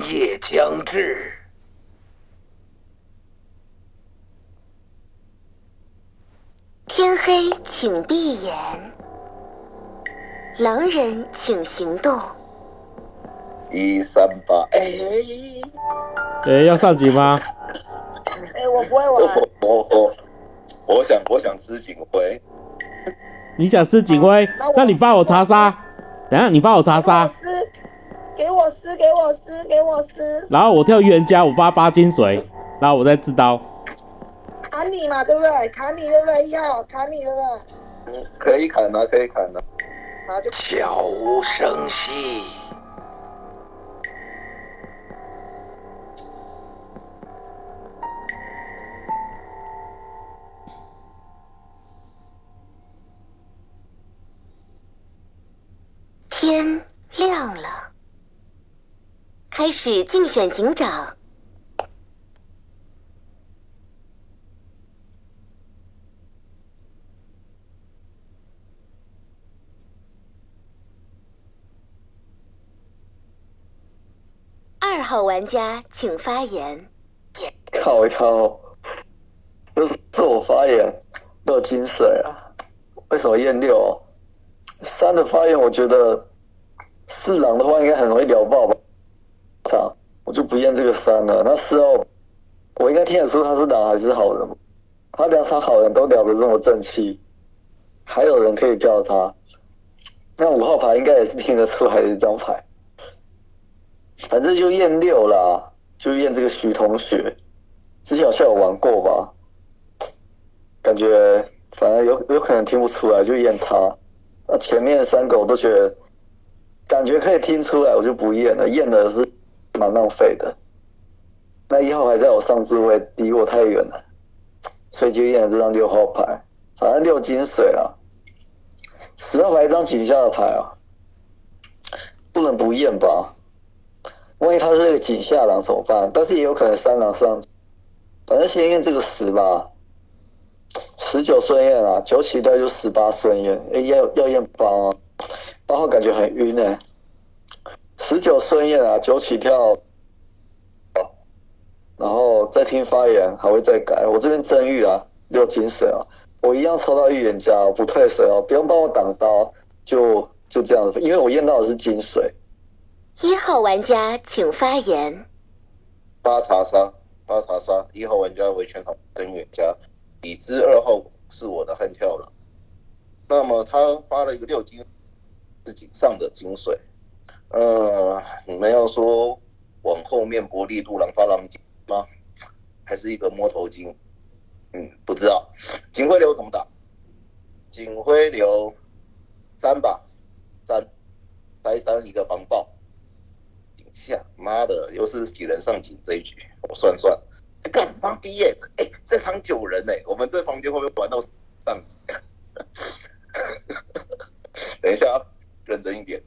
夜将至，天黑请闭眼，狼人请行动。一三八，哎，哎，要上警吗？哎，我不会玩。我我我，我想我想吃警徽，你想吃警徽？那你帮我查杀。等下你帮我查杀，给我撕，给我撕，给我撕，然后我跳预言家，我发八金水，然后我再自刀。砍你嘛，对不对？砍你对不对？一号砍你对不对？嗯，可以砍啊，可以砍啊。然后就悄无声息。天亮了，开始竞选警长。二号玩家请发言。靠腰，又是我发言，六金水啊？为什么验六？三的发言，我觉得四郎的话应该很容易聊爆吧？操，我就不验这个三了。那四号，我应该听得出他是狼还是好人？他两场好人都聊得这么正气，还有人可以叫他。那五号牌应该也是听得出来的一张牌，反正就验六啦，就验这个徐同学。之前好像有玩过吧，感觉反正有有可能听不出来，就验他。那前面三个我都觉得，感觉可以听出来，我就不验了，验的是蛮浪费的。那一号牌在我上置位，离我太远了，所以就验了这张六号牌。反正六金水啊，十号牌一张井下的牌啊，不能不验吧？万一他是个井下狼怎么办？但是也有可能三狼上。反正先验这个十吧，十九顺验啊，九起带就十八顺验，哎、要要验八啊，八号感觉很晕哎、十九顺验啊，九起跳，然后再听发言还会再改，我这边真预啊，六金水啊，我一样抽到预言家，我不退水哦，不用帮我挡刀，就就这样子，因为我验到的是金水，一号玩家请发言。八查杀，八查杀，一号玩家为全场跟远家，已知二号是我的悍跳了。那么他发了一个六金，是井上的金水，呃，你们要说往后面薄力度狼发狼金吗？还是一个摸头金？嗯，不知道。警徽流怎么打？警徽流三吧，三，呆三一个防爆。井下，妈的，又是几人上警这一局，我算算，干妈逼耶！这哎、这场九人哎、我们这房间会不会玩到上井？等一下啊，认真一点。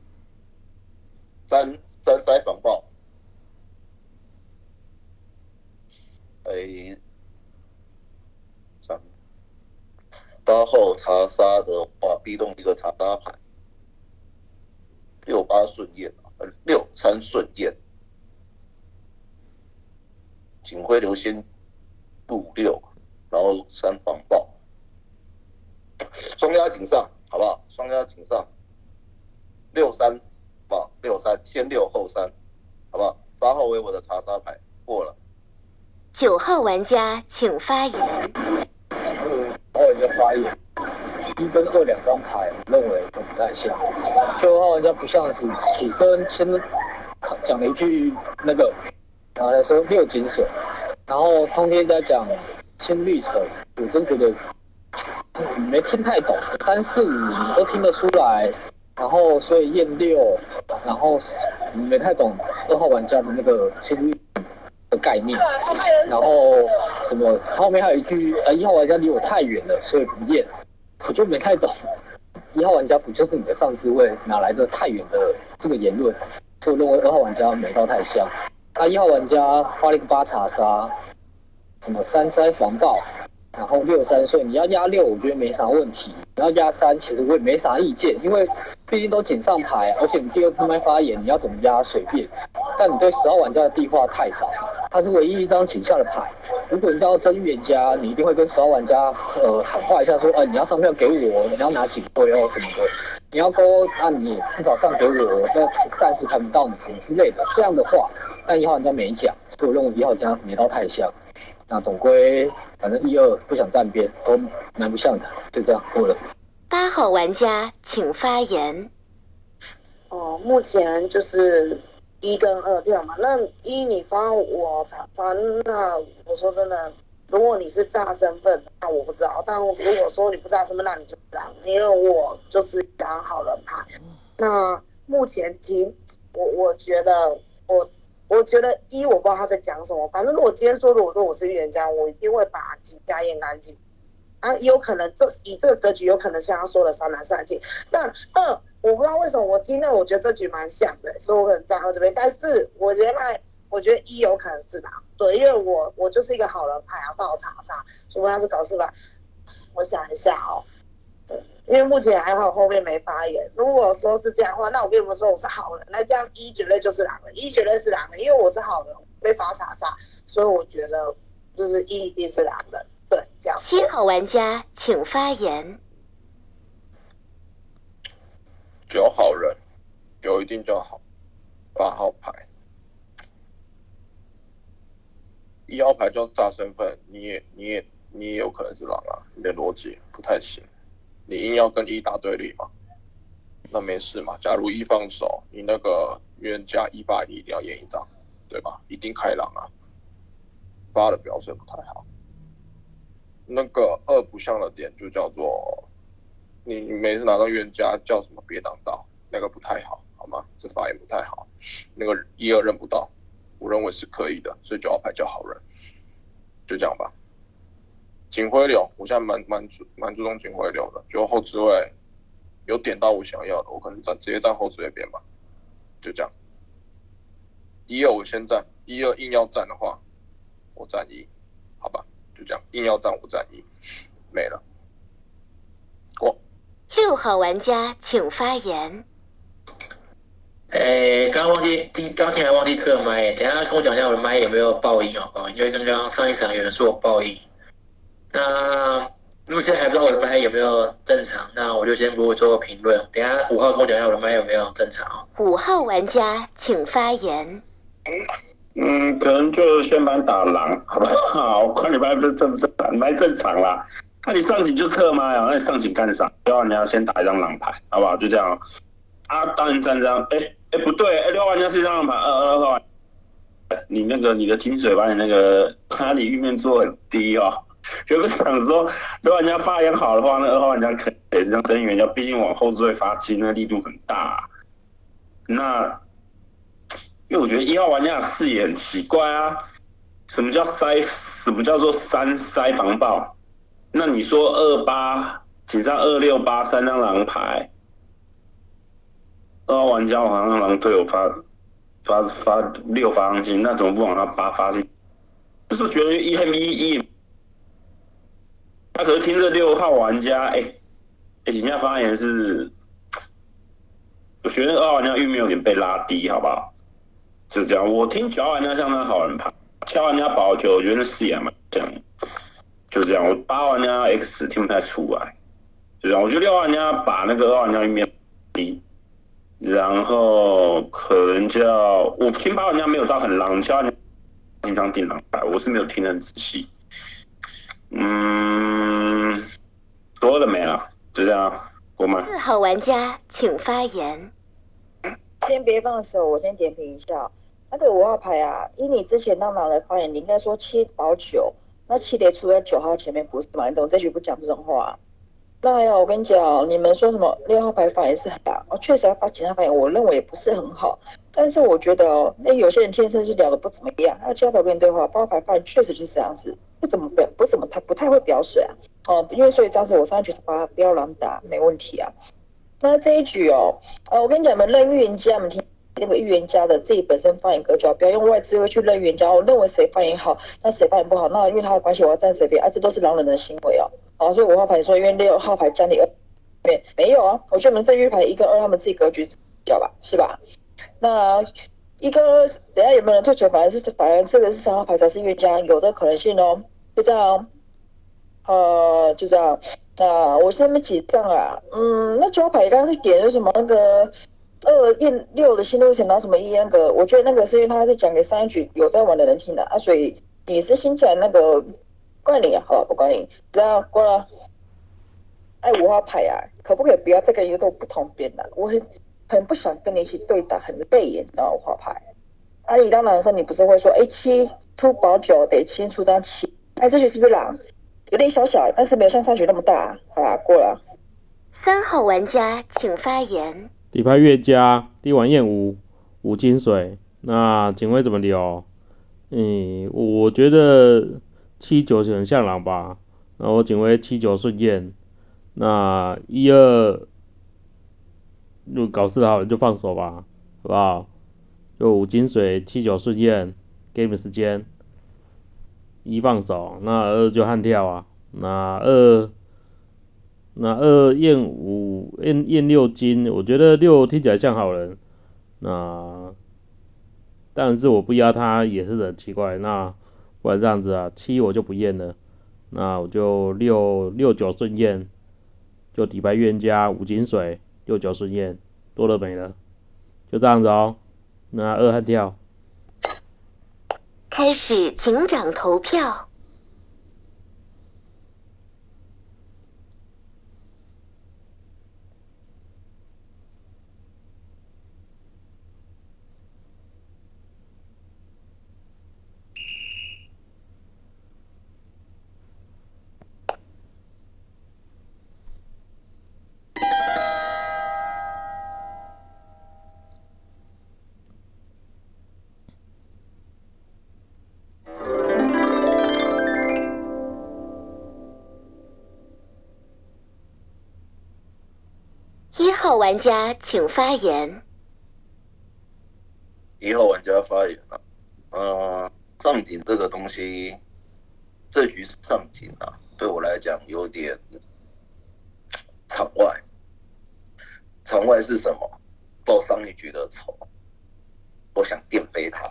三三塞防爆，哎，三八号查杀的话，逼动一个查杀牌，六八顺验，呃，六三顺验，警徽流先入六，然后三防爆，双压井上，好不好？双压井上，六三，好不好？六三，先六后三，好不好？八号为我的查杀牌过了，九号玩家请发言。八号玩家发言，一分二两张牌，我认为都不太像。九号玩家不像是起身先讲了一句那个，然后才说六井水，然后通天在讲新绿城，我真觉得没听太懂，三四五你都听得出来，然后所以验六，然后没太懂二号玩家的那个新绿的概念，然后什么后面还有一句呃一号玩家离我太远了，所以不验，我就没太懂。一号玩家不就是你的上置位，哪来的太远的这个言论？所以认为二号玩家没到太像。他一号玩家发了一个八查杀，什么三灾防爆，然后六三岁，你要压六，我觉得没啥问题。你要压三，其实我也没啥意见，因为毕竟都锦上牌，而且你第二支麦发言，你要怎么压随便。但你对十号玩家的地话太少，他是唯一一张锦下的牌。如果你知道真预言家，你一定会跟十号玩家呃喊话一下，说，呃，你要上票给我，你要拿警徽哦什么的。你要勾，那你至少上给我，我这暂时看不到你什么之类的。这样的话，但一号玩家没讲，所以我认为一号玩家没到太像。那总归，反正一二不想站边，都蛮不像的，就这样过了。八号玩家请发言。哦，目前就是一跟二这样嘛。那一你发我才发，那我说真的，如果你是炸身份，那我不知道。但如果说你不炸身份，那你就让，因为我就是刚好人牌。那目前听我我觉得我。我觉得一我不知道他在讲什么，反正如果今天说如果说我是预言家，我一定会把井家验干净。啊，有可能这以这个格局，有可能像他说的三男三女。但二我不知道为什么我听了我觉得这局蛮像的，所以我可能站二这边。但是我原来我觉得一有可能是狼，对，因为我我就是一个好人牌啊，爆查杀，除非他是搞事吧。我想一下哦。因为目前还好，后面没发言。如果说是这样的话，那我跟你们说我是好人，那这样一绝对就是狼了，一绝对是狼了，因为我是好人，被罚查杀，所以我觉得就是一一定是狼人。对，这样。七号玩家请发言。九好人，九一定就好。八号牌，一号牌就炸身份，你也你也你也有可能是狼啊，你的逻辑不太行。你硬要跟一打对立嘛？那没事嘛。假如一放手，你那个冤家一八一定要验一张，对吧？一定开朗啊。八的表现不太好。那个二不像的点就叫做，你每次拿到冤家叫什么别挡道，那个不太好，好吗？这发言不太好。那个一二认不到，我认为是可以的，所以九号牌叫好人，就这样吧。警徽流，我现在蛮蛮注蛮注重警徽流的，就后置位有点到我想要的，我可能站直接站后置位边吧，就这样。一二我先站，一二硬要站的话，我站一，好吧，就这样，硬要站我站一，没了。过。六号玩家请发言。哎，刚刚忘记听，刚听还忘记测麦，等下跟我讲一下我的麦有没有爆音好不好？因为刚刚上一场有人说我爆音。那如果现在还不知道我的麦有没有正常，那我就先不会做个评论。等下五号跟我讲一下我的麦有没有正常。五号玩家请发言。嗯，可能就先帮打狼，好不好？看你麦不是正不正常，麦正常啦。那你上警就撤麦啊？那你上警干啥？六号你要先打一张狼牌，好不好？就这样。啊，当然站张。哎哎，不对，哎，六号玩家是一张狼牌，二二号。你那个你的金水把你那个卡里玉面做很低哦。原本想说，如果玩家发言好的话，那二号玩家可以这样增援，要毕竟往后置会发金，那力度很大。那，因为我觉得一号玩家的视野很奇怪啊，什么叫塞？什么叫做三塞防爆？那你说二八紧上二六八三张狼牌，二号玩家好像狼队友发发发六发上去，那怎么不往他八发进？就是觉得一黑一一。他可是听这六号玩家，哎，哎，人家发言是，我觉得二号玩家玉面有点被拉低，好不好？是这样，我听九号玩家像那好人牌，七号玩家保九，我觉得那视野蛮像，就这样。我八号玩家 X 听不太出来，就这样。我觉得六号玩家把那个二号玩家玉面低，然后可能叫我听八号玩家没有到很狼，七号玩家经常顶狼牌，我是没有听得很仔细。嗯，多了没了，就这样，我们四号玩家请发言。先别放手，我先点评一下那个五号牌啊。以你之前当狼的发言，你应该说七保九，那七得出在九号前面，不是吗？你怎么这局不讲这种话？那呀，我跟你讲，你们说什么六号牌发言是很大，哦，确实要发其他发言，我认为也不是很好。但是我觉得哦，那有些人天生是聊的不怎么样。那七号牌跟你对话，八号牌发言确实就是这样子，不怎么表，不怎么他不太会表水啊。哦，因为所以当时我上去是八，不要乱打，没问题啊。那这一局哦，呃，我跟你讲，们认预言家们听那个预言家的自己本身发言格局啊，不要用外资去认预言家，我认为谁发言好，那谁发言不好，那因为他的关系我要站谁边啊，这都是狼人的行为啊。好，所以五号牌说因为六号牌将你二面没有啊，我觉得我们这预牌一跟二他们自己格局掉吧，是吧？那一跟二等下有没有人退球？反而是反而这个是三号牌才是预言家，有这个可能性哦。就这样，呃，就这样。那我是那么几张啊？嗯，那九号牌刚刚是点是什么？那个二验六的心路历程拿什么一那个？我觉得那个是因为他是讲给上一局有在玩的人听的啊，所以你是新起来那个怪你啊，好吧，不怪你，这样过了。哎，五号牌啊，可不可以不要再跟一个不同边了？我很很不想跟你一起对打，很累耶，你知道五号牌。啊，你当男生你不是会说，哎，七出保九得七出张七，哎，这局是不是狼？有点小小，但是没有像上局那么大。好啦，过了。三号玩家请发言。底牌越加，第玩燕五五金水，那警卫怎么留？嗯，我觉得七九是很像狼吧。那我警卫七九顺验，那一二如果搞事好了就放手吧，好不好？就五金水七九顺验，给你们时间。一放手，那二就悍跳啊，那二那二验五验验六金，我觉得六听起来像好人，那但是我不压他也是很奇怪，那不然这样子啊，七我就不验了，那我就六六九顺验，就底牌预言家五金水六九顺验，多了没了，就这样子哦，那二悍跳。开始警长投票。玩家请发言。一号玩家发言了，呃，上警这个东西，这局是上警啊，对我来讲有点场外。场外是什么？报上一局的仇，我想垫飞他，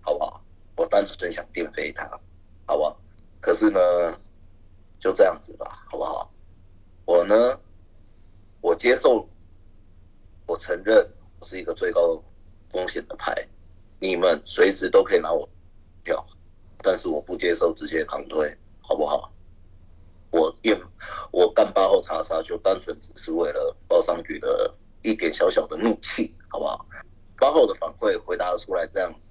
好不好？我单纯想垫飞他，好不好？可是呢，就这样子吧，好不好？我呢？我接受，我承认我是一个最高风险的牌，你们随时都可以拿我票，但是我不接受直接扛推，好不好？我验我干八号查杀就单纯只是为了报上局的一点小小的怒气，好不好？八号的反馈回答出来这样子，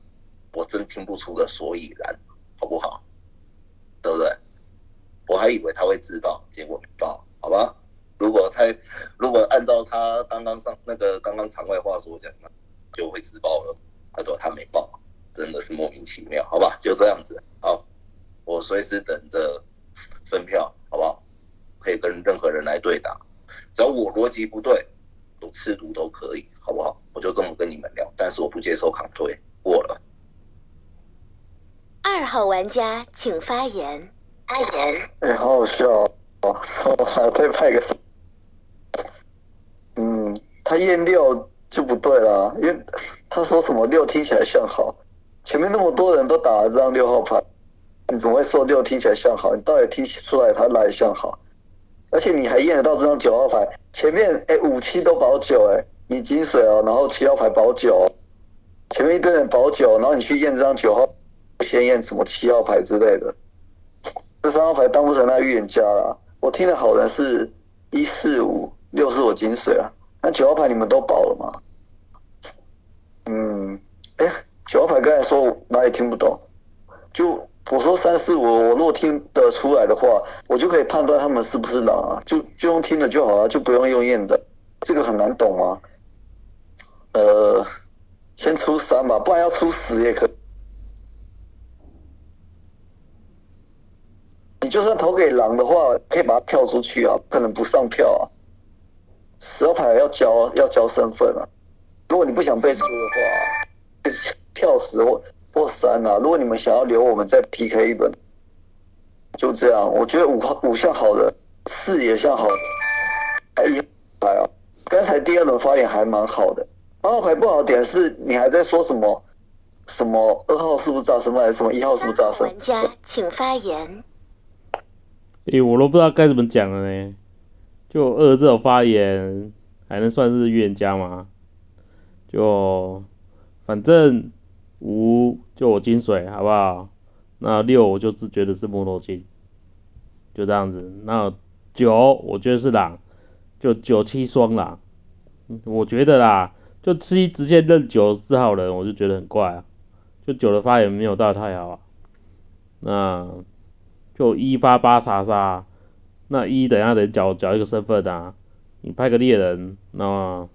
我真听不出个所以然，好不好？对不对？我还以为他会自爆，结果没爆，好吧？如果他，如果按照他刚刚上那个刚刚场外话说讲，那就会自爆了。他说他没爆，真的是莫名其妙，好吧？就这样子，好，我随时等着分票，好不好？可以跟任何人来对打，只要我逻辑不对，我吃毒都可以，好不好？我就这么跟你们聊，但是我不接受抗推，过了。二号玩家请发言。发言。哎，好好笑哦！还再派个。他验六就不对了，因为他说什么六听起来像好，前面那么多人都打了这张六号牌，你怎么会说六听起来像好？你到底听出来他哪里像好？而且你还验得到这张九号牌，前面哎五七都保九哎，你金水哦，然后七号牌保九，前面一堆人保九，然后你去验这张九号，先验什么七号牌之类的，这三号牌当不成那预言家了。我听的好人是一四五。六是我金水啊，那九号牌你们都保了吗？嗯，哎，九号牌刚才说哪里听不懂？就我说三四五，我若听得出来的话，我就可以判断他们是不是狼啊，就就用听的就好了，就不用用验的，这个很难懂吗？呃，先出三吧，不然要出十也可。你就算投给狼的话，可以把它跳出去啊，可能不上票啊。十号牌要交要交身份啊，如果你不想被出的话，票十或或三啊。如果你们想要留我们再 PK 一轮，就这样。我觉得五号五像好的，四也像好的，哎一牌啊。刚才第二轮发言还蛮好的，八号牌不好点是你还在说什么什么二号是不是炸生，还是什么一号是不是炸生？玩家请发言。诶、我都不知道该怎么讲了呢。就二这种发言，还能算是预言家吗？就反正五就我金水，好不好？那六我就只觉得是摩托金，就这样子。那九我觉得是狼，就九七双狼。我觉得啦，就七直接认九四号人，我就觉得很怪啊。就九的发言没有到太好啊。那就一发八查杀，那一等下得缴缴一个身份啊。你派个猎人，那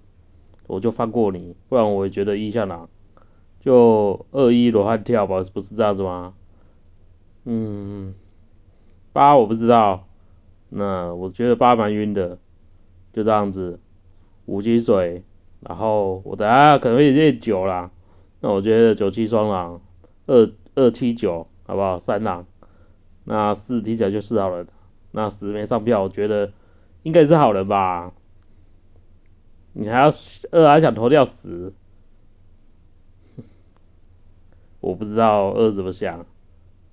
我就放过你，不然我也觉得一像狼。就二一罗汉跳吧，不是这样子吗？嗯，八我不知道，那我觉得八蛮晕的，就这样子。五金水，然后我等下可能会练九啦，那我觉得九七双狼，二二七九好不好？三狼，那四听起来就四好人，那十没上票，我觉得应该是好人吧。你还要二还想投掉十，我不知道二怎么想，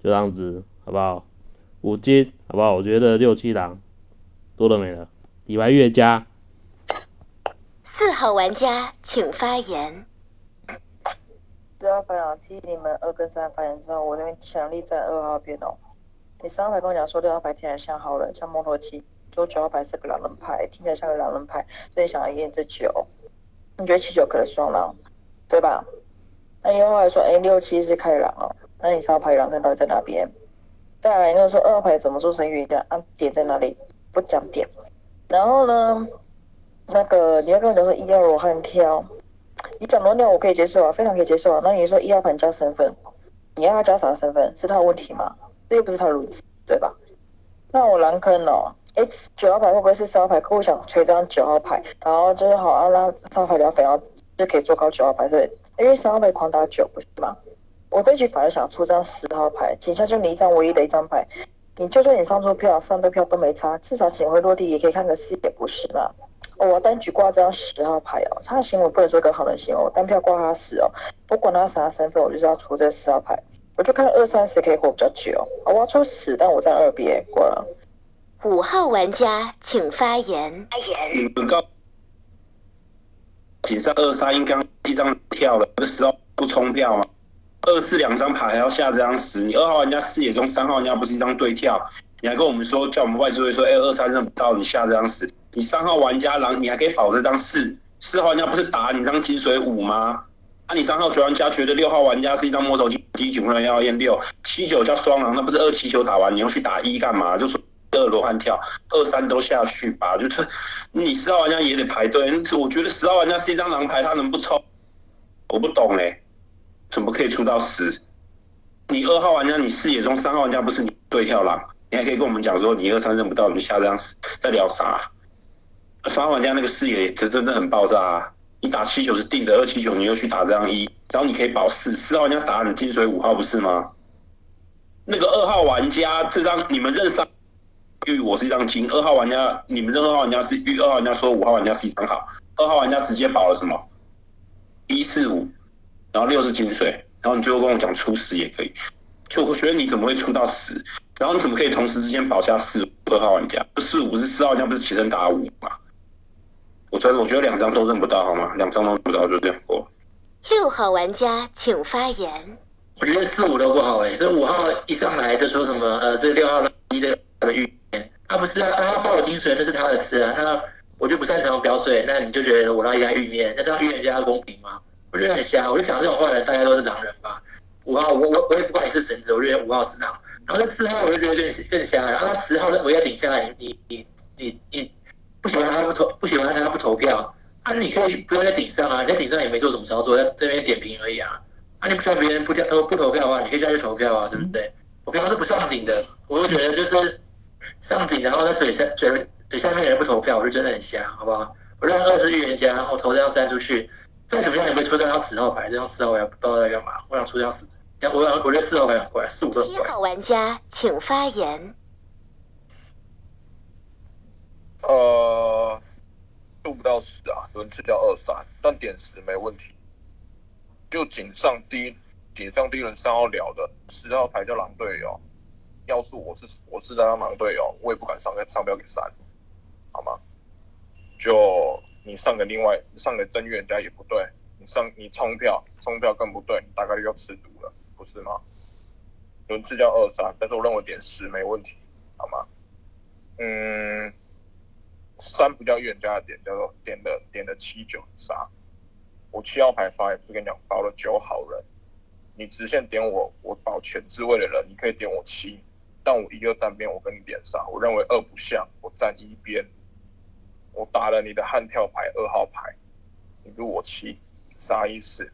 就这样子好不好？五金好不好？我觉得六七狼多了没了，底牌越加。四号玩家请发言。四号牌啊，替你们二跟三发言之后，我那边强力在二号边哦。你三号牌跟我讲说六号牌听起来像好人，像摩托七，说九号牌是个狼人牌，听起来像个狼人牌，所以想要验这九。你觉得七九可能双狼，对吧？那一号牌说，哎，六七是开狼哦，那你三号牌狼人到底在哪边？再来，那说二号牌怎么做成预言家？啊，点在哪里？不讲点。然后呢，那个你要跟我讲说一号罗汉挑，你讲罗鸟我可以接受啊，非常可以接受啊。那你说一号盘加身份，你要他加啥身份？是他的问题吗？这不是他如此，对吧？那我蓝坑哦，X 九号牌会不会是三号牌？客户想吹张九号牌，然后就是好要让三号牌聊粉，然后就可以做高九号牌，对？因为三号牌狂打九，不是吗？我这局反而想出张十号牌，请下就你一张唯一的一张牌，你就算你上错票、上对票都没差，至少警徽落地也可以看个四，也不是嘛？我单局挂张十号牌哦，他的行为不能做个好人行为，我单票挂他十哦，不管他啥身份，我就是要出这十号牌，我就看二三十可以活比较久，哦我要出十，但我在二边过了。五号玩家请发言。你们告警上二三应该一张跳了，这十号不冲票吗？二四两张牌还要下这张十，你二号玩家视野中三号玩家不是一张对跳，你还跟我们说叫我们外置位说，哎、二三认不到，你下这张十，你三号玩家狼你还可以保这张四，四号玩家不是打你张金水五吗？啊，你三号九玩家觉得六号玩家是一张摸头机第九人要验六，七九叫双狼，那不是二七九打完你要去打一干嘛？就说二罗汉跳，二三都下去吧，就是你十号玩家也得排队。我觉得十号玩家是一张狼牌，他能不抽？我不懂哎、怎么可以出到十？你二号玩家，你视野中三号玩家不是你对跳狼，你还可以跟我们讲说你二三认不到，你就下这样在聊啥？三号玩家那个视野这真的很爆炸啊！你打七九是定的，二七九你又去打这样一，然后你可以保四，四号玩家打你金水五号不是吗？那个二号玩家这张你们认三玉，我是一张金，二号玩家你们认二号玩家是玉，二号玩家说五号玩家是一张好，二号玩家直接保了什么？一四五，然后六是金水，然后你最后跟我讲出十也可以，就我觉得你怎么会出到十？然后你怎么可以同时之间保下四二号玩家？四五是四号玩家不是起身打五嘛？我觉得我觉得两张都认不到好吗？两张都认不到就这样过。六号玩家请发言。我觉得四五都不好哎、这五号一上来就说什么呃，这六号一的的预言，他不是啊，他报我金水那是他的事啊，那我就不擅长表水，那你就觉得我让一家预面，那这样预言家公平吗？我觉得很瞎，我就讲这种话的人大家都是狼人吧。五号我我我也不管你是神子，我觉得五号是狼，然后那四号我就觉得更更瞎了，然后他十号我要顶下来，你你你你不喜欢他不投不喜欢他不投票，啊你可以不要在顶上啊，你在顶上也没做什么操作，在这边点评而已啊。啊，你不需要别人不投投不投票的话，你可以下去投票啊，对不对？我平常是不上警的，我就觉得就是上警，然后在嘴下嘴嘴下面的人不投票，我就真的很瞎，好不好？我让二是预言家，我投这张三出去，再怎么样也会出这张十号牌，这张四号牌不知道在干嘛。我想出这张四，我想我这四号牌很怪，四五都很怪。七号玩家请发言。呃，做不到十啊，轮次叫二三，但点十没问题。就锦上第一，锦上第一轮三号聊的十号牌叫狼队友，要是我是我是在当狼队友，我也不敢上个上标给三，好吗？就你上个另外上个真预言家也不对，你上你冲票冲票更不对，你大概率要吃毒了，不是吗？轮次叫二三，但是我认为点十没问题，好吗？嗯。三不叫预言家的点，叫做点的点的七九杀。我七号牌发也不跟你讲包了九好人，你直线点我，我保全之位的人，你可以点我七，但我一二站边我跟你点杀，我认为二不像，我站一边，我打了你的悍跳牌二号牌，你入我七杀一四，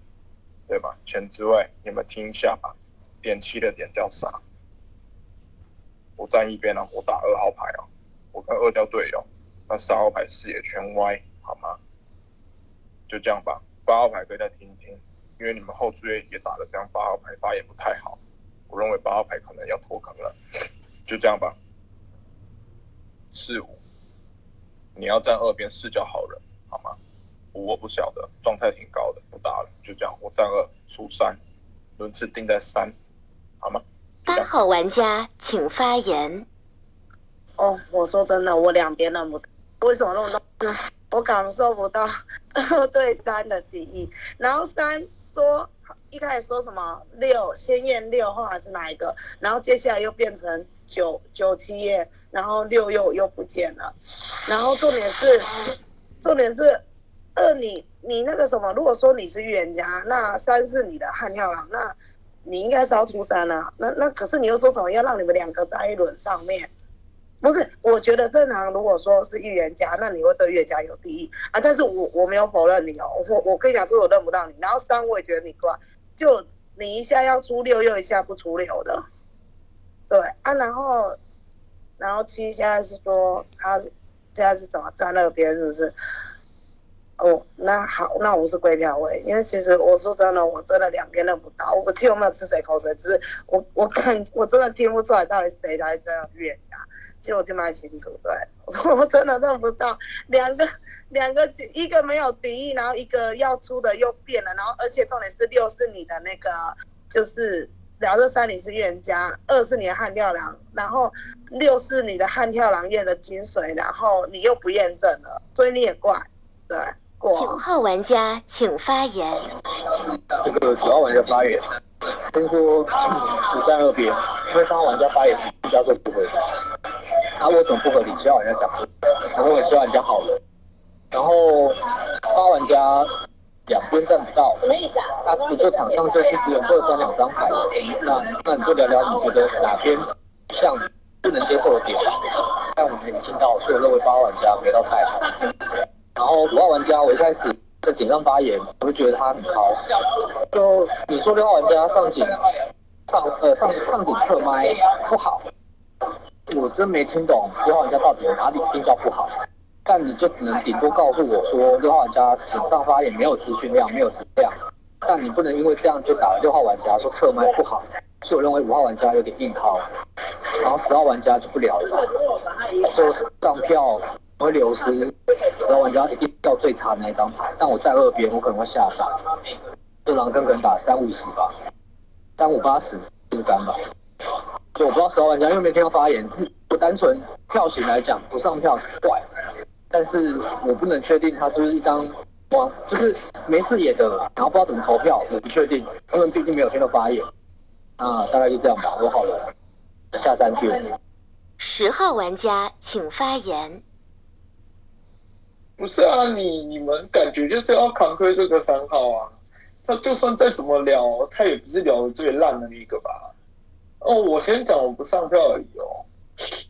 对吧？全之位你们听一下吧，点七的点叫杀，我站一边啊，我打二号牌啊，我跟二叫队友。那三号牌视野全歪，好吗？就这样吧。八号牌可以再听一听，因为你们后追也打了这样，八号牌发也不太好。我认为八号牌可能要脱坑了。就这样吧。四五，你要站二边四叫好人，好吗？五我不晓得，状态挺高的，不打了。就这样，我站二出三，轮次定在三，好吗？八号玩家请发言。哦，我说真的，我两边那么。为什么那么多？我感受不到 对三的敌意。然后三说一开始说什么六先验六号还是哪一个？然后接下来又变成九九七验，然后六又又不见了。然后重点是重点是二你你那个什么？如果说你是预言家，那三是你的悍跳狼，那你应该是要出三啊。那那可是你又说什么要让你们两个在一轮上面？不是，我觉得正常。如果说是预言家，那你会对预言家有敌意啊。但是我我没有否认你哦，我我可以讲说我认不到你。然后三我也觉得你怪，就你一下要出六，又一下不出六的，对啊。然后然后七现在是说他现在是怎么站那边，是不是？哦，那好，那我是归票位，因为其实我说真的，我真的两边认不到，我不听我没有吃谁口水，只是我我看我真的听不出来到底谁才是真的预言家。就我听蛮清楚，对，我真的认不到两个 两个一个没有敌意，然后一个要出的又变了，然后而且重点是六是你的那个就是聊这三你是预言家，二是你的悍跳狼，然后六是你的悍跳狼验的精髓，然后你又不验证了，所以你也怪，对。九号玩家请发言。这个九号玩家发言，先说五站二边，因为三号玩家发言比较说不合理。他为什么不合理？七号玩家讲，我认为七号玩家好了。然后八玩家两边站不到，他不做场上就是只有二三两张牌，那那你就聊聊你觉得哪边像不能接受的点？但我们已经听到，所以我认为八玩家没到太好。然后五号玩家，我一开始在井上发言，我就觉得他很高。就你说六号玩家上井上呃上上井侧麦不好，我真没听懂六号玩家到底哪里听叫不好。但你就只能顶多告诉我说六号玩家井上发言没有资讯量，没有质量。但你不能因为这样就打六号玩家说侧麦不好。所以我认为五号玩家有点硬掏，然后十号玩家就不聊了，就上票。会流失，十号玩家一定掉最差那一张牌，但我在二边，我可能会下杀，就狼坑可能打三五十吧，三五八十四三吧，就我不知道十号玩家，因为没听到发言，不单纯票型来讲不上票怪，但是我不能确定他是不是一张光，就是没视野的，然后不知道怎么投票，我不确定，因为毕竟没有听到发言，啊，大概就这样吧，我好了，下三句。十号玩家请发言。不是啊，你你们感觉就是要扛推这个三号啊，他就算再怎么聊，他也不是聊的最烂的那个吧？哦，我先讲我不上票而已哦，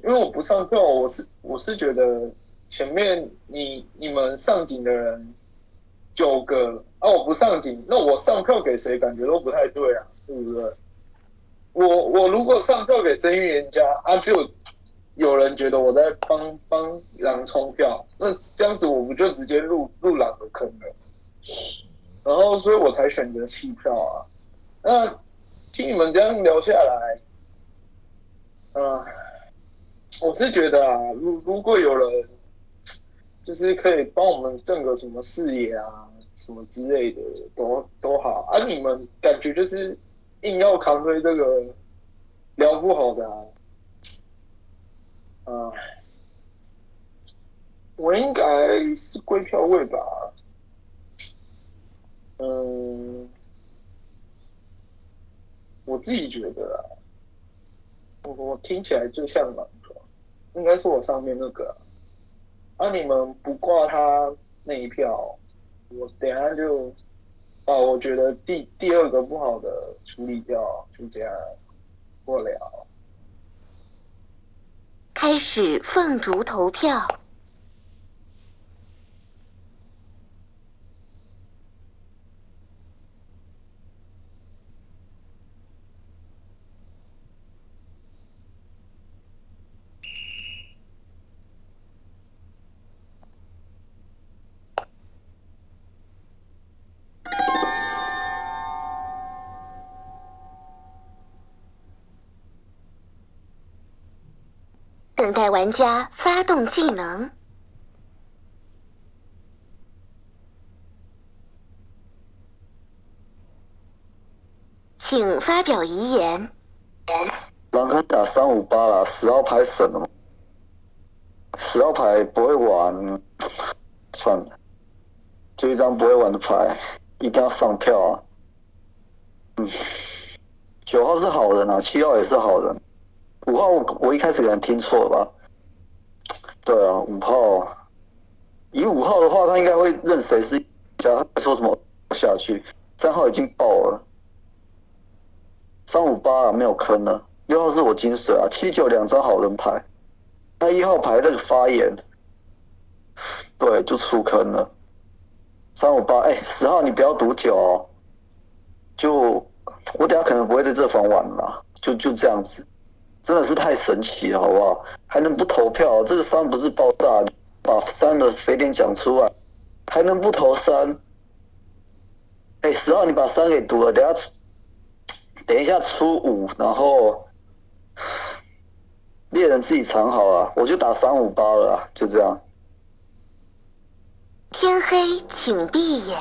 因为我不上票，我是我是觉得前面你你们上警的人九个啊，我不上警，那我上票给谁感觉都不太对啊，是不是？我我如果上票给真预言家啊，就。有人觉得我在帮帮狼冲票，那这样子我不就直接入入狼的坑了？然后所以我才选择弃票啊。那听你们这样聊下来，嗯、我是觉得啊，如如果有人就是可以帮我们挣个什么视野啊，什么之类的，都都好。啊，你们感觉就是硬要扛推这个聊不好的啊，啊、我应该是归票位吧，嗯，我自己觉得啊，我我听起来最像狼的，应该是我上面那个啊。你们不挂他那一票，我等下就把我觉得第第二个不好的处理掉，就这样过了。开始凤竹投票。等待玩家发动技能。请发表遗言。狼可打三五八啦，十号牌省了，十号牌不会玩，算了，就一张不会玩的牌，一定要上票啊。嗯，九号是好人啊，七号也是好人，五号我我一开始可能听错了吧？对啊，五号，以五号的话，他应该会认谁是加，他说什么下去，三号已经爆了。三五八啊，没有坑了。六号是我金水啊，七九两张好人牌。那一号牌那个发言，对，就出坑了。三五八，哎，十号你不要赌九哦。就我等下可能不会在这房玩了，就就这样子，真的是太神奇了，好不好？还能不投票？这个三不是爆炸，把三的肥点讲出来，还能不投三？哎，十号你把三给读了，等下出。等一下出五，然后猎人自己藏好了，我就打三五八了啊，就这样。天黑，请闭眼。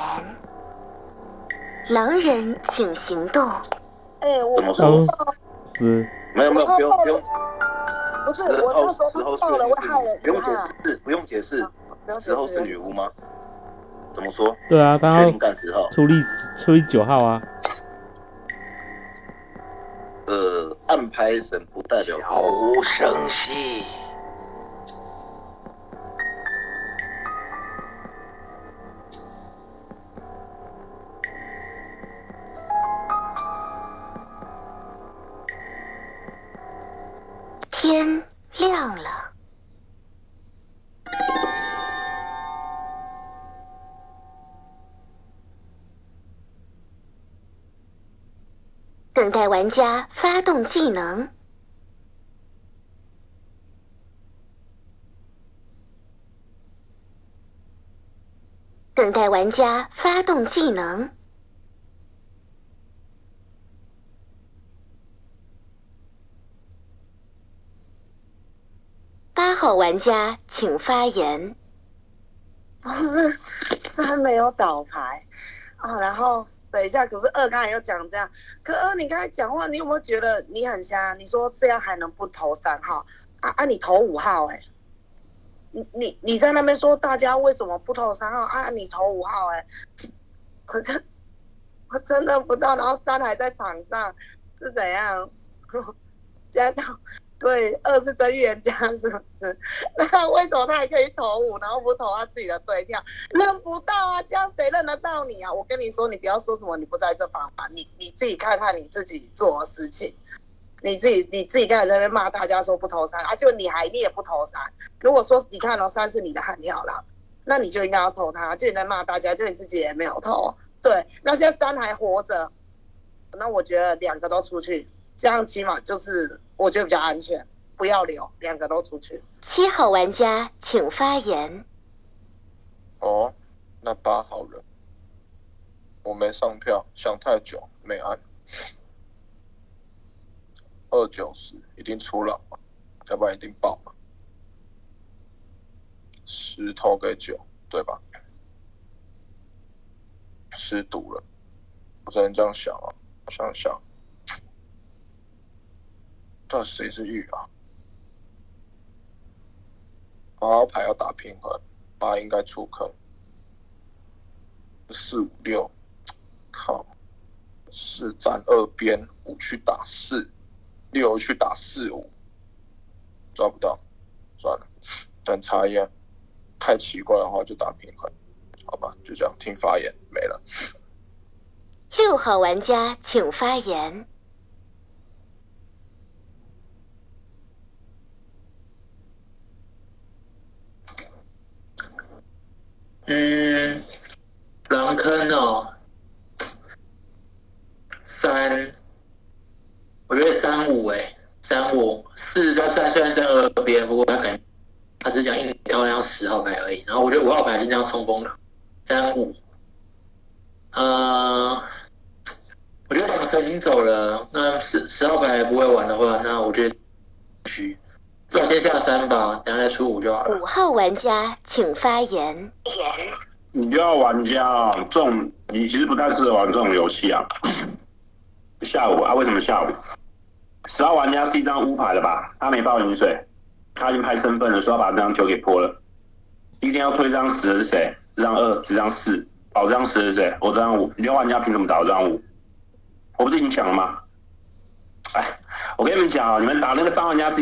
狼人，请行动。哎、我怎么说报是没有没有，不用不用，不是十我那时候十后报了，会害人不用解。释，不用解释，不要解十后是女巫吗？怎么说？对啊，他要确定干十号？处理处理九号啊。呃，暗拍神不代表悄无声息。天亮了。等待玩家发动技能。等待玩家发动技能。八号玩家请发言。不是三没有倒牌啊，然后等一下，可是二刚才又讲这样，可二你刚才讲话，你有没有觉得你很瞎？你说这样还能不投三号啊啊？你投五号哎、你你你在那边说大家为什么不投三号啊？你投五号哎、可是我真的不知道，然后三还在场上是怎样？加到对二是真预言家是不是？那为什么他还可以投五，然后不投他自己的对票？认不到啊，这样谁认得到你啊？我跟你说，你不要说什么你不在这方法，你你自己看看你自己做的事情，你自己你自己刚才在那边骂大家说不投三啊，就你还你也不投三。如果说你看哦，三是你的悍跳啦，那你就应该要投他，就你在骂大家，就你自己也没有投。对，那现在三还活着，那我觉得两个都出去，这样起码就是我觉得比较安全，不要留，两个都出去。七号玩家请发言。哦，那八好人，我没上票，想太久没按。二九十一定出了，要不然一定爆了。十投给九，对吧？吃赌了，我只能这样想啊。想想，到谁是玉啊？八号牌要打平衡，八应该出坑。四五六，靠，四站二边，五去打四，六去打四五，抓不到，算了，等查验。太奇怪的话就打平衡，好吧，就这样听发言没了。六号玩家请发言。嗯，狼坑哦，三，我觉得三五哎，三五四他站虽然在二边，不过他感他只讲一条要十号牌而已，然后我觉得五号牌是这样冲锋的，三五，呃，我觉得两神已经走了，那十十号牌不会玩的话，那我觉得需，至少先下三吧，等下再出五就好了。五号玩家请发言。你要玩家啊，这种你其实不太适合玩这种游戏啊。下午啊？为什么下午？十号玩家是一张乌牌的吧？他没报饮水，他已经拍身份了，说要把这张九给泼了。一定要推这张十的是谁？这张二，这张四，保这张十的是谁？我这张五。六号玩家凭什么打我这张五？我不是已经讲了吗？哎，我跟你们讲啊，你们打那个三号玩家是，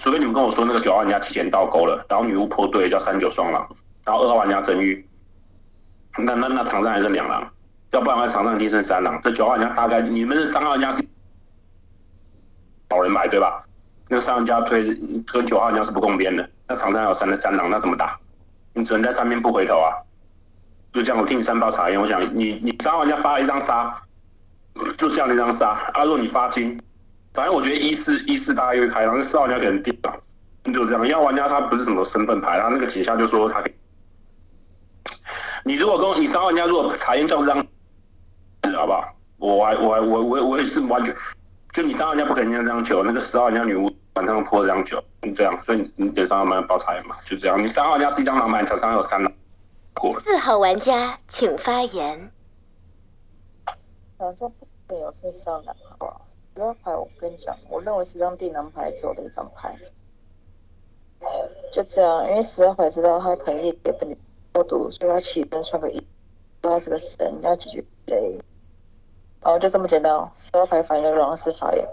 除非你们跟我说那个九号玩家提前倒钩了，然后女巫破对叫三九双狼。然后二号玩家真玉，那那那场上还剩两狼，要不然在场上一定剩三狼。这九号玩家大概你们是三号玩家是老人牌对吧？那个三号玩家推跟九号玩家是不共边的，那场上有三的三狼，那怎么打？你只能在上面不回头啊。就这样，我听你三包茶叶。我想你你三号玩家发了一张杀，就像那张杀。啊，如果你发金，反正我觉得一四一四大概会开，然后四号玩家可能定档，就这样。一号玩家他不是什么身份牌，他那个几下就说他。你如果跟你三号玩家如果查验叫这张，好不好？我还我还我我我也是完全，就你三号玩家不可能这张球，那个十号玩家女巫晚上泼这张球，就这样，所以你你点三号玩家报查验嘛，就这样。你三号玩家是一张狼牌，场上有三狼，过了。四号玩家请发言。好像不能有剩三狼，好十二牌我跟你讲，我认为是张地狼牌走的一张牌，就这样，因为十二牌知道他可能也也不。多毒，所以他起身穿个衣，他是个神，要解决谁？哦，就这么简单。十二牌反应狼是法眼。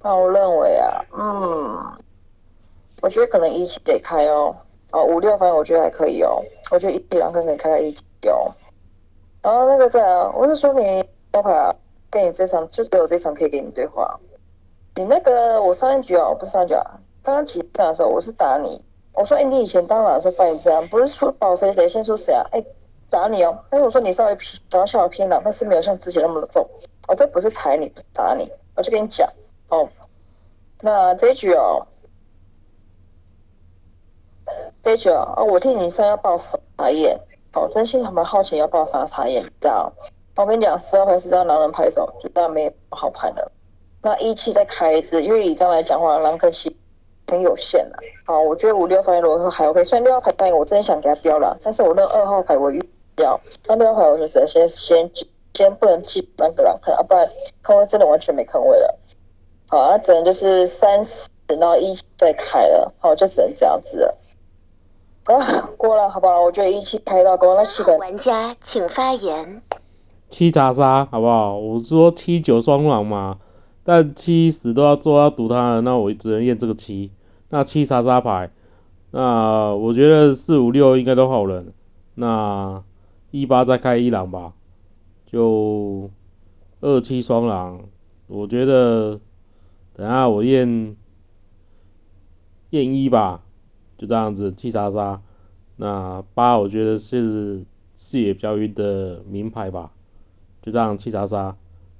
那我认为啊，嗯，我觉得可能一期得开哦。哦，五六反我觉得还可以哦。我觉得一狼可以开在一期哦。然后那个在啊，我是说你八牌啊，跟你这场就只有这场可以跟你对话。你那个我上一局啊，不是上一局啊，刚刚起战的时候我是打你。我说，哎，你以前当然是犯这样，不是说保谁谁先出谁啊？哎，打你哦。但是我说你稍微偏，然后下偏了，但是没有像之前那么的重。我这不是踩你，不是打你，我就跟你讲哦。那这一局哦，这一局哦，哦，我听你说要报茶叶，哦，真心还蛮好奇要报啥茶叶，知道？我跟你讲，十二牌是张狼人牌手，就当然没好牌的。那一期再开一次，因为以这样来讲话，狼克七。很有限了，好，我觉得五六牌如果还 OK，虽然六号牌牌我真的想给他标了，但是我认二号牌我预标，那六号牌我就只能先先先不能记那个了，可能不然坑位真的完全没坑位了，好，那只能就是三十然后一再开了，好，就只能这样子了，啊，过了，好不好？我觉得一期开到过，那七个玩家请发言，七查杀好不好？我说七九双狼嘛，但七死都要做要赌他了，那我只能验这个七。那七杀杀牌，那我觉得四五六应该都好人，那一八再开一狼吧，就二七双狼，我觉得等下我验验一吧，就这样子七杀杀，那八我觉得是视野比较晕的名牌吧，就这样七杀杀，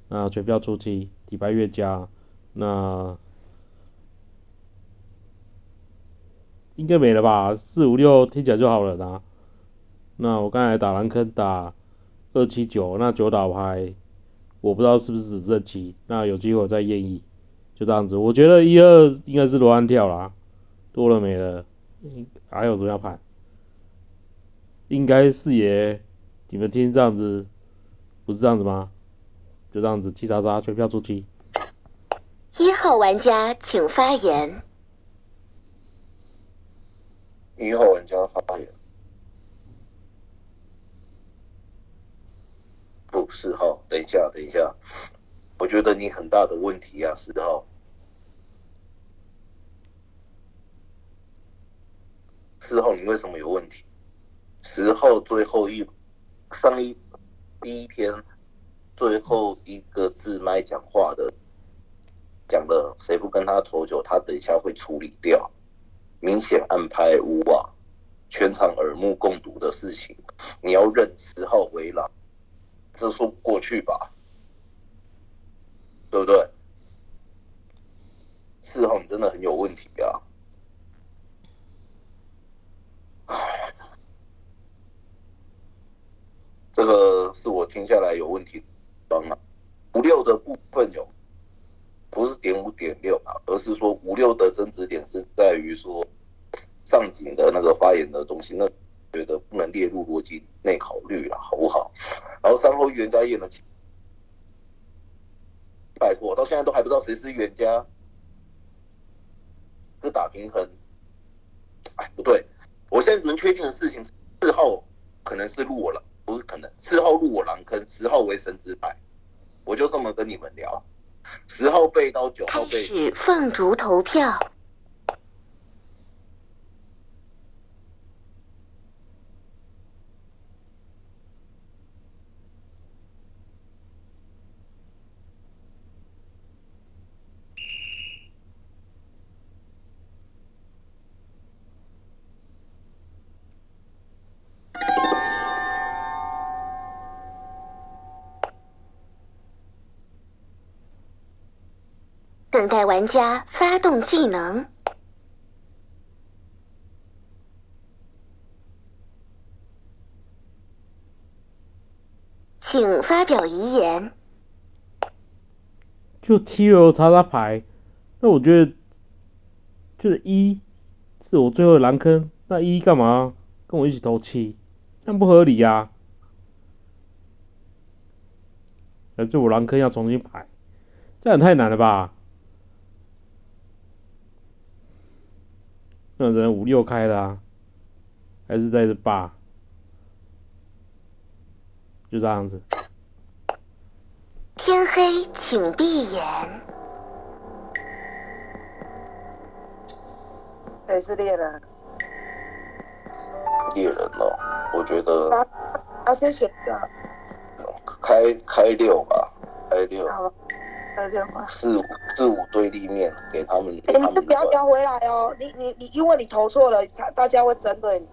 那全票出七，底牌越加，那。应该没了吧，四五六听起来就好了啦。那我刚才打蓝坑打二七九，那九打牌我不知道是不是只剩七，那有机会我再验一，就这样子。我觉得一二应该是罗安跳啦，多了没了，还有什么要盘？应该是耶，你们听这样子，不是这样子吗？就这样子，七叉叉，全票出七。一号玩家请发言。一号玩家发言。不，四号，等一下，等一下，我觉得你很大的问题啊，四号。四号，你为什么有问题？十号最后一上一第一篇最后一个自麦讲话的，讲的谁不跟他投酒，他等一下会处理掉，明显暗拍无啊，全场耳目共睹的事情，你要认十号为狼。这说不过去吧，对不对？四号你真的很有问题啊！这个是我听下来有问题，帮啊。五六的部分有，不是点五点六啊，而是说五六的争执点是在于说上井的那个发言的东西，那觉得不能列入逻辑内考虑了，好不好？然后三号预言家验了，拜托，到现在都还不知道谁是预言家，这打平衡，哎，不对，我现在能确定的事情，四号可能是入我了，不是可能，四号入我狼坑，十号为神之牌，我就这么跟你们聊，十号被到九号被，开始凤竹投票。等待玩家发动技能，请发表遗言。就 T 六叉叉牌，那我觉得就是一是我最后的蓝坑，那一干嘛跟我一起投七？这样不合理呀！而这我蓝坑要重新排，这样太难了吧？那人五六开了啊，还是在这八，就这样子。天黑，请闭眼。谁是猎人？猎人哦，我觉得。他他先选一个。开开六吧，开六。好了。四五四五对立面给他们。哎，你不要调回来哦！你你你，因为你投错了，大家会针对你。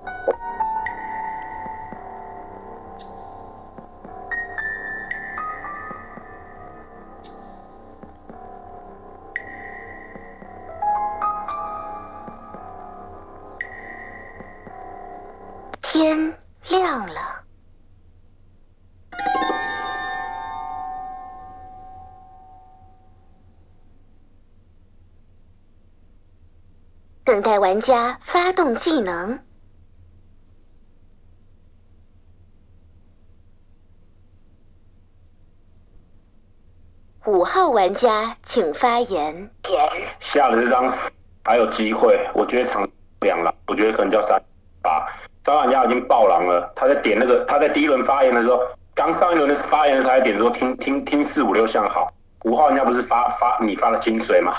等待玩家发动技能。五号玩家请发言。下了这张还有机会，我觉得长两狼，我觉得可能叫三八。张玩家已经爆狼了，他在点那个，他在第一轮发言的时候，刚上一轮的发言的时候还点说听听听四五六像好。五号人家不是发发你发了金水吗？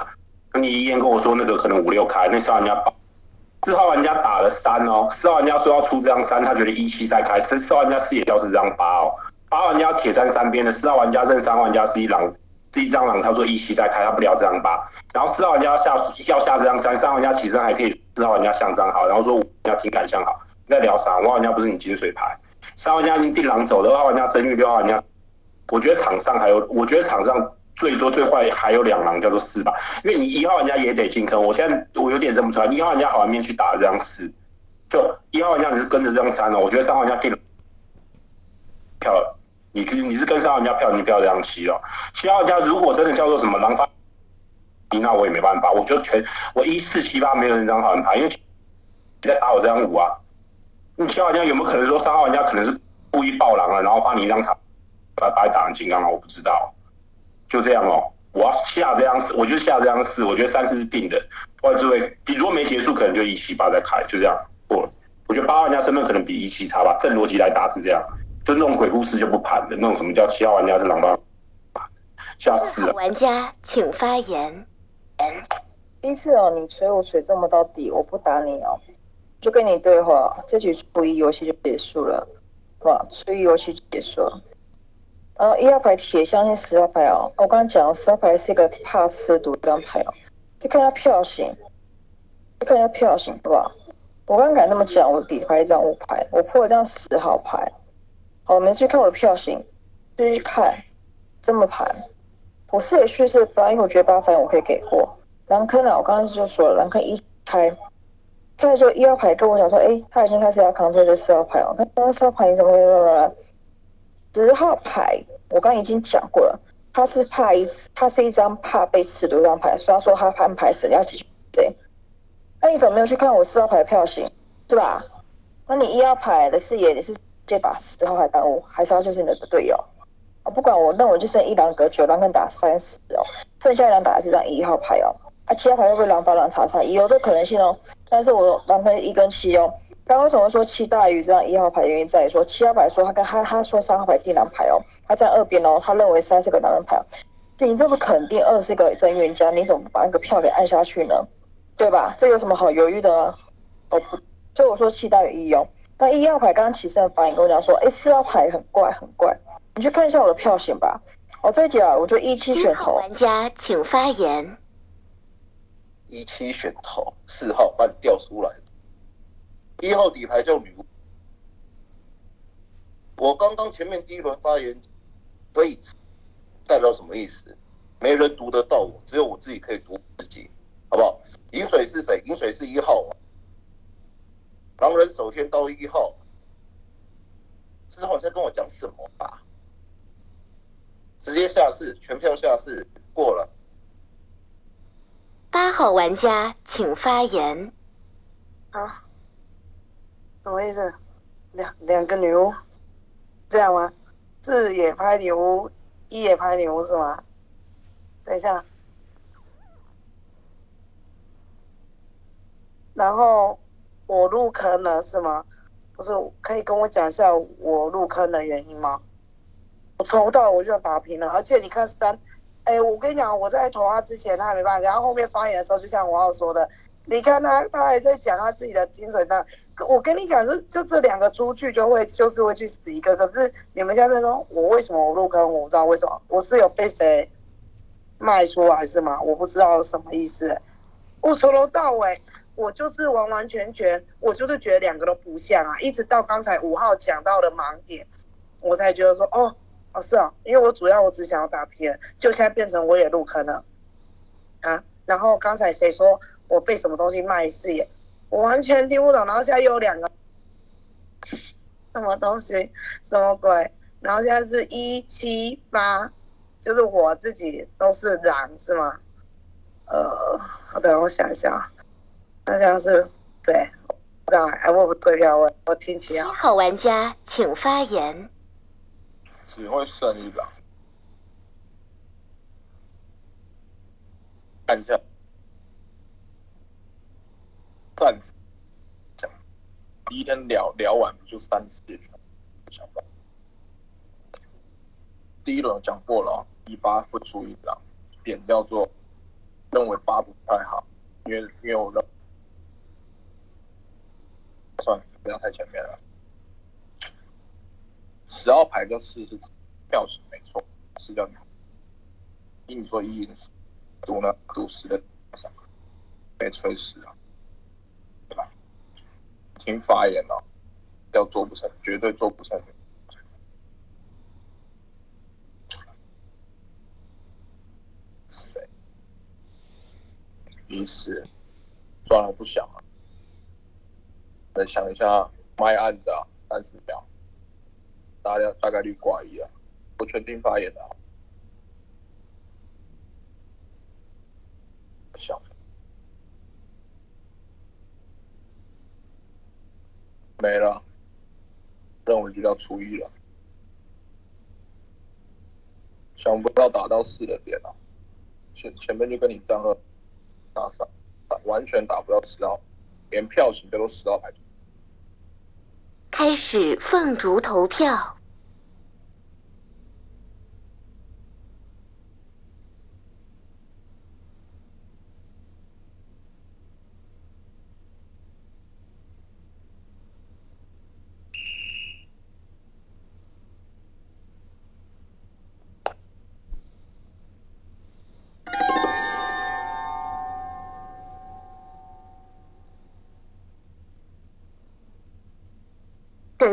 你遗言跟我说那个可能五六开，那四号玩家四号玩家打了三哦，四号玩家说要出这张三，他觉得一七再开，四号玩家视野掉是这张八哦，八玩家铁三三边的，四号玩家认三玩家是一狼，是一张狼，他说一七再开，他不聊这张八，然后四号玩家下要下这张三，三号玩家起身还可以，四号玩家象张好，然后说五要听感相好，你在聊啥？五号玩家不是你金水牌，三号玩家已经定狼走，六号玩家真玉，六号玩家，我觉得场上还有，我觉得场上。最多最坏还有两狼叫做四吧，因为你一号玩家也得进坑。我现在我有点认不出来，一号玩家好玩面去打这张四，就一号玩家你是跟着这张三了。我觉得三号玩家定票你你是跟三号玩家票，你不要这样七哦。七号玩家如果真的叫做什么狼发，那我也没办法。我觉得全我一四七八没有人张好人牌，因为你在打我这张五啊。你七号玩家有没有可能说三号玩家可能是故意爆狼了，然后发你一张场，把把你打成金刚啊？我不知道，就这样哦。我要下这样四，我就下这样四，我觉得三次是定的。外置位，你如果没结束，可能就一七八再开，就这样过了。我觉得八号玩家身份可能比一七差吧，正逻辑来打是这样。就那种鬼故事就不盘的，那种什么叫七号玩家是狼吧？下四了。玩家请发言。第一次哦，你锤我锤这么到底，我不打你哦，就跟你对话，这局初一游戏就结束了，哇，初一游戏结束了。然后一号牌铁相信十号牌哦，我刚刚讲十号牌是一个怕吃毒这张牌哦，就看一下票型，就看一下票型，好不好？我刚刚敢那么讲，我底牌一张五牌，我破了张十号牌。好，我们去看我的票型，继续看这么盘。我四野序是八，因为我觉得八反我可以给过。蓝坑呢，我刚刚就说了，蓝坑一开，开就一号牌跟我讲说，哎，他已经开始要扛这四号牌哦。看刚四号牌你怎么会？十号牌我刚已经讲过了，他是怕一，他是一张怕被吃的一张牌，虽然说他安排神要继续对。那你怎么没有去看我四号牌的票型，对吧？那你一号牌的视野你是？这把十号牌耽误，还是要就是你的队友啊？不管我认为就剩一狼格九狼跟打三十哦，剩下一狼打的是张一号牌哦，啊其他牌会不会狼八狼查杀？有这可能性哦，但是我狼分一跟七哦。刚为什么说七大于这张一号牌？原因在于说七号牌说他跟他他说三号牌定狼牌哦，他在二边哦，他认为三是个男人牌，你这么肯定二是个真冤家，你怎么把那个票给按下去呢？对吧？这有什么好犹豫的？哦不，所以我说七大于一哦。那一号牌刚刚起身的发言跟我讲说，哎，四号牌很怪很怪，你去看一下我的票型吧。哦这一局啊，我就一七选头。玩家请发言。一七选头，四号把你调出来。一号底牌叫女巫。我刚刚前面第一轮发言，所以代表什么意思？没人读得到我，只有我自己可以读自己，好不好？饮水是谁？饮水是一号。狼人首天刀一号，之后你在跟我讲什么吧？直接下市，全票下市，过了。八号玩家请发言。啊？什么意思？两两个女巫，这样吗？四也拍女巫，一也拍女巫是吗？等一下，然后。我入坑了是吗？不是，可以跟我讲一下我入坑的原因吗？我抽到我就打平了，而且你看三，哎，我跟你讲，我在投他之前他还没办法，然后后面发言的时候，就像王浩说的，你看他他还在讲他自己的精髓上，我跟你讲，就就这两个出去就会就是会去死一个，可是你们下面说我为什么我入坑，我不知道为什么，我是有被谁卖出来是吗？我不知道什么意思，我从头到尾。我就是完完全全，我就是觉得两个都不像啊，一直到刚才五号讲到的盲点，我才觉得说，哦，哦是啊，因为我主要我只想要打 P，就现在变成我也入坑了，啊，然后刚才谁说我被什么东西卖视野，我完全听不懂，然后现在又有两个，什么东西，什么鬼，然后现在是一七八，就是我自己都是狼是吗？呃，好的，我想一下。好像是对，哎，我不对呀，我我听起来。七号玩家请发言。只会胜一狼。看一下，暂时讲，第一天聊聊完不就三次全想法。第一轮讲过了，一八会出一张，点叫做认为八不太好，因为因为我认。算了，不要太前面了。十号牌跟四是票型没错，是叫你。你说一赌呢？赌死的被吹死了，对吧？听发言了，要做不成，绝对做不成。谁？一四，算了，不想了。再想一下，卖案子啊三十秒，大概大概率挂一啊。我全听发言的、啊。想没了，任务就叫初一了。想不到打到四的点啊！前前面就跟你战二打三，打完全打不到十号，连票型都十号牌。开始凤竹投票。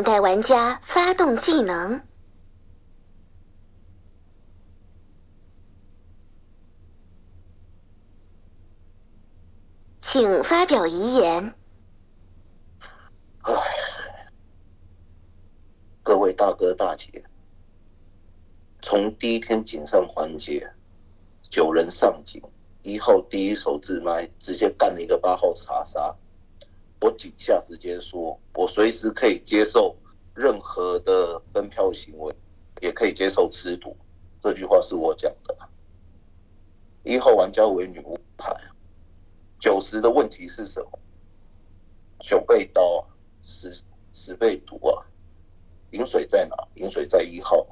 等待玩家发动技能，请发表遗言。各位大哥大姐，从第一天井上环节，九人上井，一号第一手自麦，直接干了一个八号查杀。我井下直接说，我随时可以接受任何的分票行为，也可以接受吃赌。这句话是我讲的。一号玩家为女巫牌，九十的问题是什么？九倍刀，十十倍毒啊。饮水在哪？饮水在一号。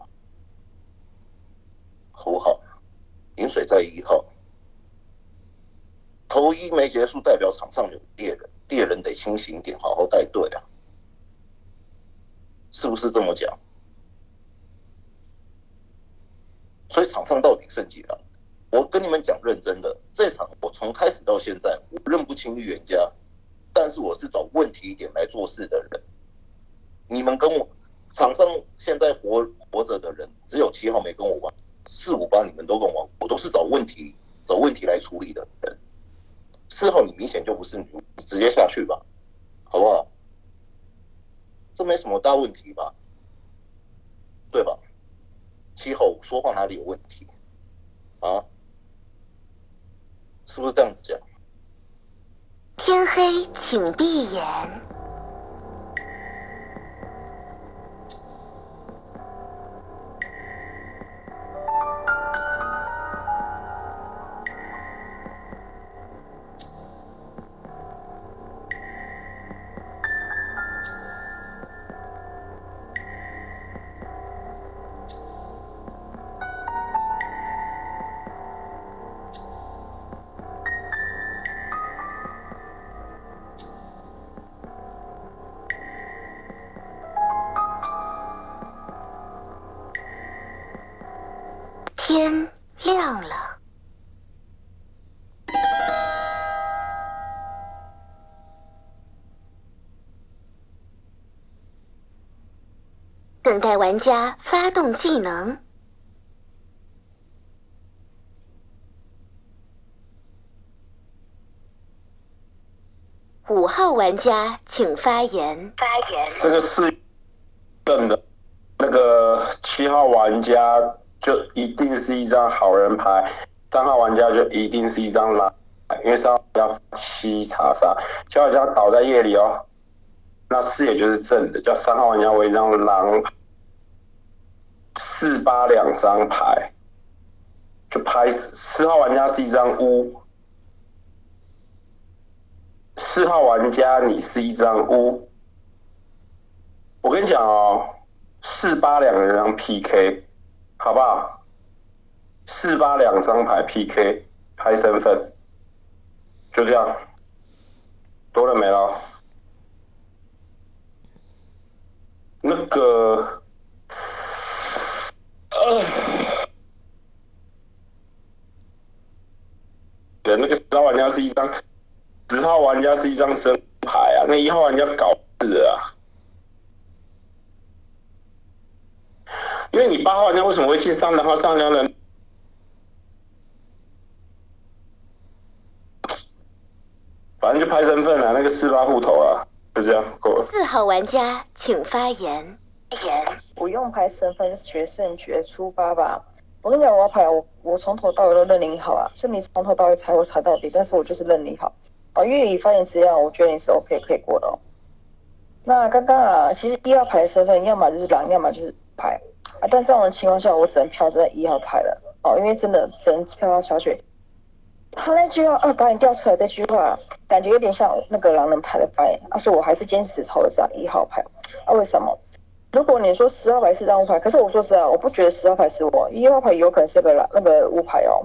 五号，饮水在一号。头一没结束，代表场上有猎人。猎人得清醒点，好好带队啊，是不是这么讲？所以场上到底剩几人？我跟你们讲认真的，这场我从开始到现在，我认不清预言家，但是我是找问题一点来做事的人。你们跟我场上现在活活着的人，只有七号没跟我玩，四五八你们都跟我玩，我都是找问题找问题来处理的伺候你明显就不是女巫，你直接下去吧，好不好？这没什么大问题吧？对吧？七号说话哪里有问题？啊？是不是这样子讲？天黑，请闭眼。玩家发动技能。五号玩家请发言。发言。这个是正的，那个七号玩家就一定是一张好人牌，三号玩家就一定是一张狼，因为三号玩家七查杀，七号玩家倒在夜里哦，那四也就是正的，叫三号玩家为一张狼牌，四八两张牌，就拍四号玩家是一张乌。四号玩家，你是一张乌。我跟你讲哦，四八两人张 PK，好不好？四八两张牌 PK，拍身份，就这样，多了没了？那个，对，那个十号玩家是一张。十号玩家是一张生牌啊，那一号玩家搞事啊！因为你八号玩家为什么会进上两号上两人？反正就拍身份啊，那个四八户头啊，就这样够了。四号玩家请发言。我用牌身份决胜决出发吧。我跟你讲，我要牌我我从头到尾都认你好啊，所以你从头到尾猜我猜到底，但是我就是认你好啊。因为以发言这样，我觉得你是 OK 可以过的哦。那刚刚啊，其实一号牌的身份，要么就是狼，要么就是牌啊。但这种情况下，我只能票在一号牌了哦，因为真的只能票到小雪。他那句话啊，把你调出来这句话，感觉有点像那个狼人牌的发言。他说我还是坚持抽了这样一号牌啊？为什么？如果你说十号牌是张五牌，可是我说实话，我不觉得十号牌是我，一号牌有可能是个那个五牌哦。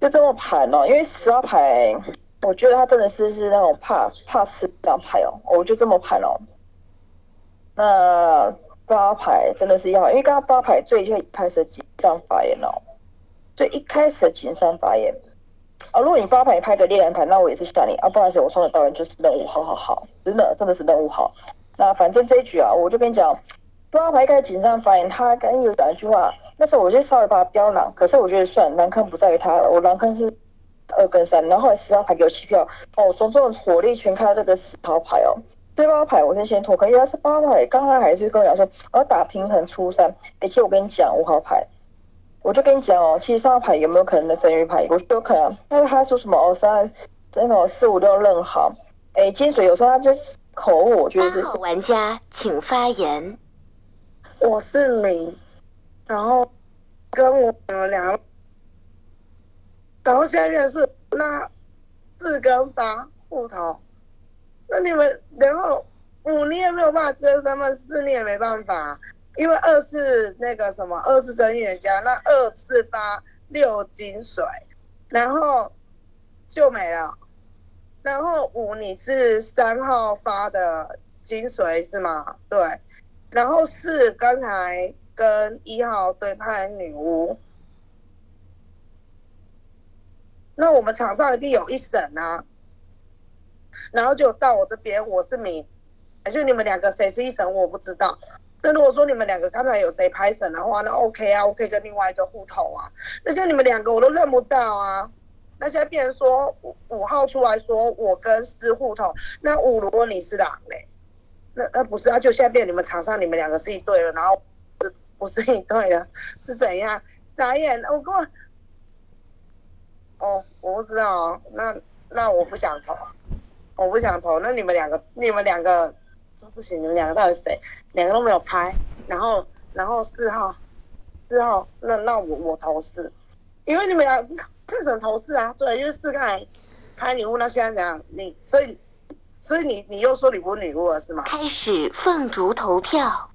就这么盘哦，因为十号牌，我觉得他真的是是那种怕怕死这张牌哦，我就这么盘哦。那八牌真的是要，因为刚刚八牌最一开始锦上发言哦，最一开始的锦上发言啊，如果你八牌拍个猎人牌，那我也是吓你啊，不然是我送的导演就是任务，好好好，真的真的是任务好。那反正这一局啊，我就跟你讲，八牌开紧张发言，他刚有讲一句话，那时候我就稍微把他标狼，可是我觉得算狼坑不在于他，我狼坑是二跟三，然后来十号牌给我弃票，哦，种种火力全开这个十号牌哦，对八牌我是先脱，可是他是八号牌，刚刚还是跟我讲说我要打平衡出三，而且我跟你讲五号牌，我就跟你讲哦，其实三号牌有没有可能的真鱼牌，我说有可能，但是他说什么哦三，真的四五六任好，哎金水有时候他就是口误，我觉得是。玩家请发言。我是零，然后跟我们俩，然后现在变成是那四跟八互投，那你们然后五你也没有办法知道身份，四你也没办法，因为二是那个什么，二是真预言家，那二四八六金水，然后就没了。然后五你是三号发的精髓是吗？对。然后四刚才跟一号对拍女巫，那我们场上一定有一审啊。然后就到我这边，我是明，就你们两个谁是一审我不知道。那如果说你们两个刚才有谁拍审的话，那 OK 啊，我可以跟另外一个互投啊。那像你们两个我都认不到啊。那现在变成说五五号出来说我跟四互投，那五如果你是狼嘞？那那不是啊，就现在变你们场上你们两个是一对了，然后是不是一对了？是怎样？眨眼，我跟我，哦，我不知道，那那我不想投，我不想投。那你们两个，你们两个，这不行，你们两个到底是谁？两个都没有拍，然后然后四号，四号，那那我我投四，因为你们俩正审投四啊，对，就是四刚才拍礼物，那现在怎样？你所以。所以你你又说你不女巫了是吗？开始凤竹投票。